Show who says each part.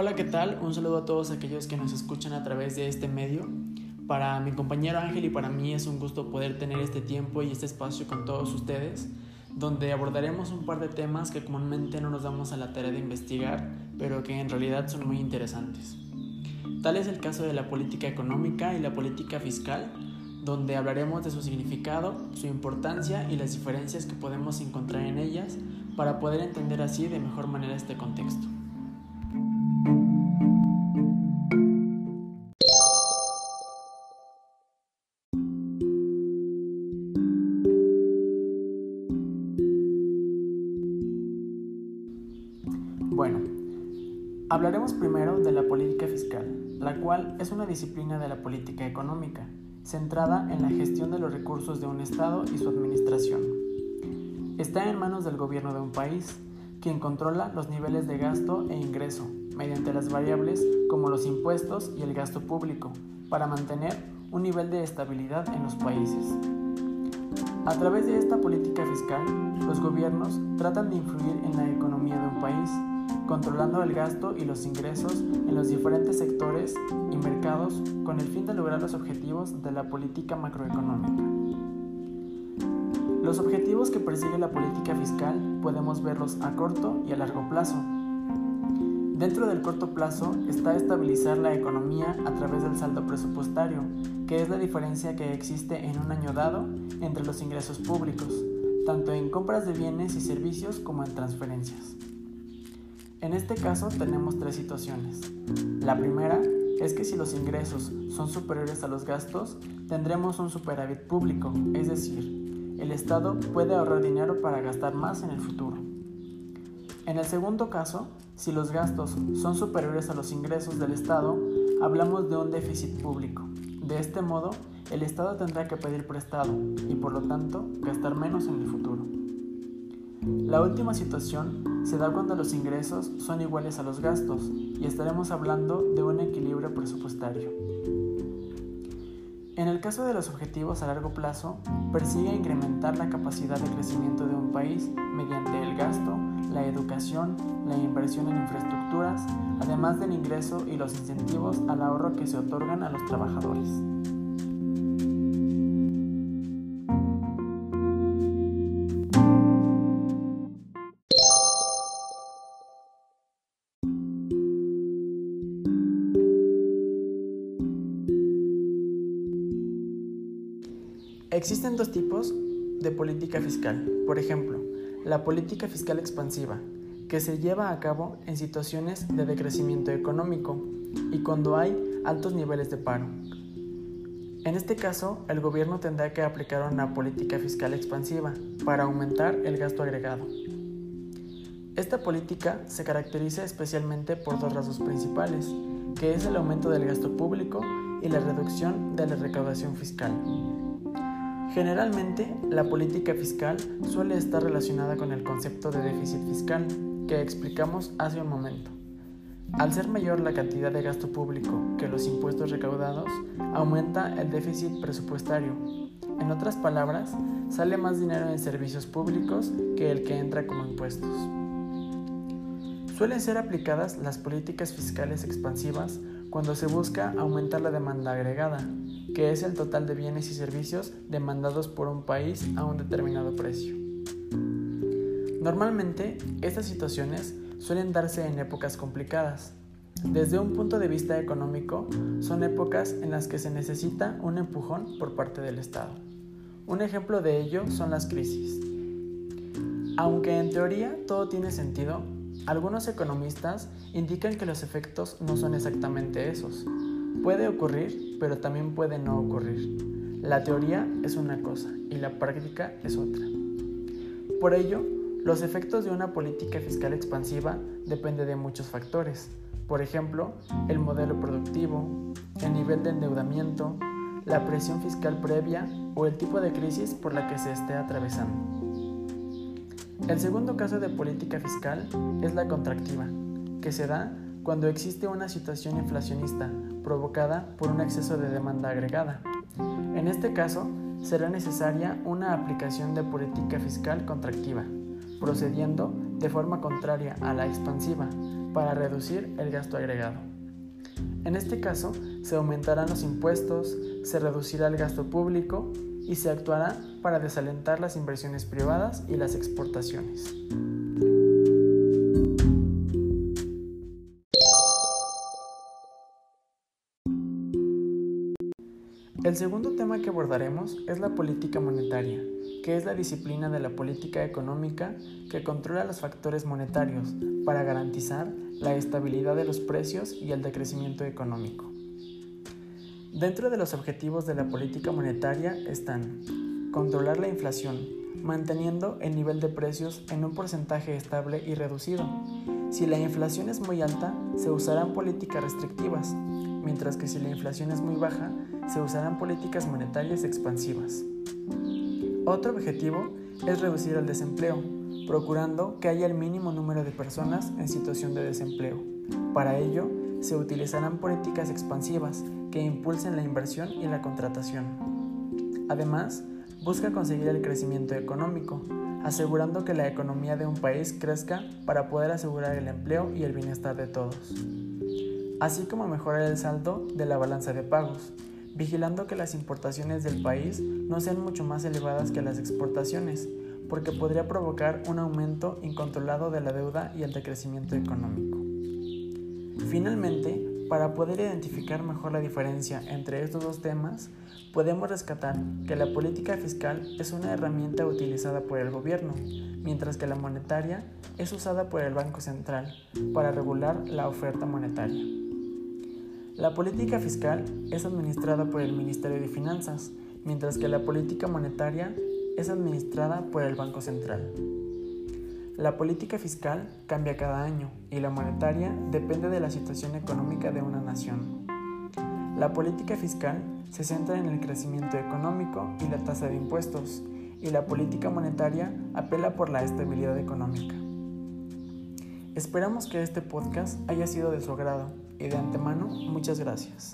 Speaker 1: Hola, ¿qué tal? Un saludo a todos aquellos que nos escuchan a través de este medio. Para mi compañero Ángel y para mí es un gusto poder tener este tiempo y este espacio con todos ustedes, donde abordaremos un par de temas que comúnmente no nos damos a la tarea de investigar, pero que en realidad son muy interesantes. Tal es el caso de la política económica y la política fiscal, donde hablaremos de su significado, su importancia y las diferencias que podemos encontrar en ellas para poder entender así de mejor manera este contexto. Bueno, hablaremos primero de la política fiscal, la cual es una disciplina de la política económica, centrada en la gestión de los recursos de un Estado y su administración. Está en manos del gobierno de un país, quien controla los niveles de gasto e ingreso mediante las variables como los impuestos y el gasto público, para mantener un nivel de estabilidad en los países. A través de esta política fiscal, los gobiernos tratan de influir en la economía de un país, controlando el gasto y los ingresos en los diferentes sectores y mercados con el fin de lograr los objetivos de la política macroeconómica. Los objetivos que persigue la política fiscal podemos verlos a corto y a largo plazo. Dentro del corto plazo está estabilizar la economía a través del saldo presupuestario, que es la diferencia que existe en un año dado entre los ingresos públicos, tanto en compras de bienes y servicios como en transferencias. En este caso tenemos tres situaciones. La primera es que si los ingresos son superiores a los gastos, tendremos un superávit público, es decir, el Estado puede ahorrar dinero para gastar más en el futuro. En el segundo caso, si los gastos son superiores a los ingresos del Estado, hablamos de un déficit público. De este modo, el Estado tendrá que pedir prestado y por lo tanto gastar menos en el futuro. La última situación se da cuando los ingresos son iguales a los gastos y estaremos hablando de un equilibrio presupuestario. En el caso de los objetivos a largo plazo, persigue incrementar la capacidad de crecimiento de un país mediante el gasto, la educación, la inversión en infraestructuras, además del ingreso y los incentivos al ahorro que se otorgan a los trabajadores. Existen dos tipos de política fiscal. Por ejemplo, la política fiscal expansiva, que se lleva a cabo en situaciones de decrecimiento económico y cuando hay altos niveles de paro. En este caso, el gobierno tendrá que aplicar una política fiscal expansiva para aumentar el gasto agregado. Esta política se caracteriza especialmente por dos rasgos principales, que es el aumento del gasto público y la reducción de la recaudación fiscal. Generalmente, la política fiscal suele estar relacionada con el concepto de déficit fiscal que explicamos hace un momento. Al ser mayor la cantidad de gasto público que los impuestos recaudados, aumenta el déficit presupuestario. En otras palabras, sale más dinero en servicios públicos que el que entra como impuestos. Suelen ser aplicadas las políticas fiscales expansivas cuando se busca aumentar la demanda agregada, que es el total de bienes y servicios demandados por un país a un determinado precio. Normalmente, estas situaciones suelen darse en épocas complicadas. Desde un punto de vista económico, son épocas en las que se necesita un empujón por parte del Estado. Un ejemplo de ello son las crisis. Aunque en teoría todo tiene sentido, algunos economistas indican que los efectos no son exactamente esos. Puede ocurrir, pero también puede no ocurrir. La teoría es una cosa y la práctica es otra. Por ello, los efectos de una política fiscal expansiva dependen de muchos factores. Por ejemplo, el modelo productivo, el nivel de endeudamiento, la presión fiscal previa o el tipo de crisis por la que se esté atravesando. El segundo caso de política fiscal es la contractiva, que se da cuando existe una situación inflacionista provocada por un exceso de demanda agregada. En este caso, será necesaria una aplicación de política fiscal contractiva, procediendo de forma contraria a la expansiva para reducir el gasto agregado. En este caso, se aumentarán los impuestos, se reducirá el gasto público y se actuará para desalentar las inversiones privadas y las exportaciones. El segundo tema que abordaremos es la política monetaria, que es la disciplina de la política económica que controla los factores monetarios para garantizar la estabilidad de los precios y el decrecimiento económico. Dentro de los objetivos de la política monetaria están controlar la inflación, manteniendo el nivel de precios en un porcentaje estable y reducido. Si la inflación es muy alta, se usarán políticas restrictivas, mientras que si la inflación es muy baja, se usarán políticas monetarias expansivas. Otro objetivo es reducir el desempleo, procurando que haya el mínimo número de personas en situación de desempleo. Para ello, se utilizarán políticas expansivas que impulsen la inversión y la contratación. Además, busca conseguir el crecimiento económico, asegurando que la economía de un país crezca para poder asegurar el empleo y el bienestar de todos, así como mejorar el saldo de la balanza de pagos, vigilando que las importaciones del país no sean mucho más elevadas que las exportaciones, porque podría provocar un aumento incontrolado de la deuda y el decrecimiento económico. Finalmente, para poder identificar mejor la diferencia entre estos dos temas, podemos rescatar que la política fiscal es una herramienta utilizada por el gobierno, mientras que la monetaria es usada por el Banco Central para regular la oferta monetaria. La política fiscal es administrada por el Ministerio de Finanzas, mientras que la política monetaria es administrada por el Banco Central. La política fiscal cambia cada año y la monetaria depende de la situación económica de una nación. La política fiscal se centra en el crecimiento económico y la tasa de impuestos, y la política monetaria apela por la estabilidad económica. Esperamos que este podcast haya sido de su agrado y de antemano muchas gracias.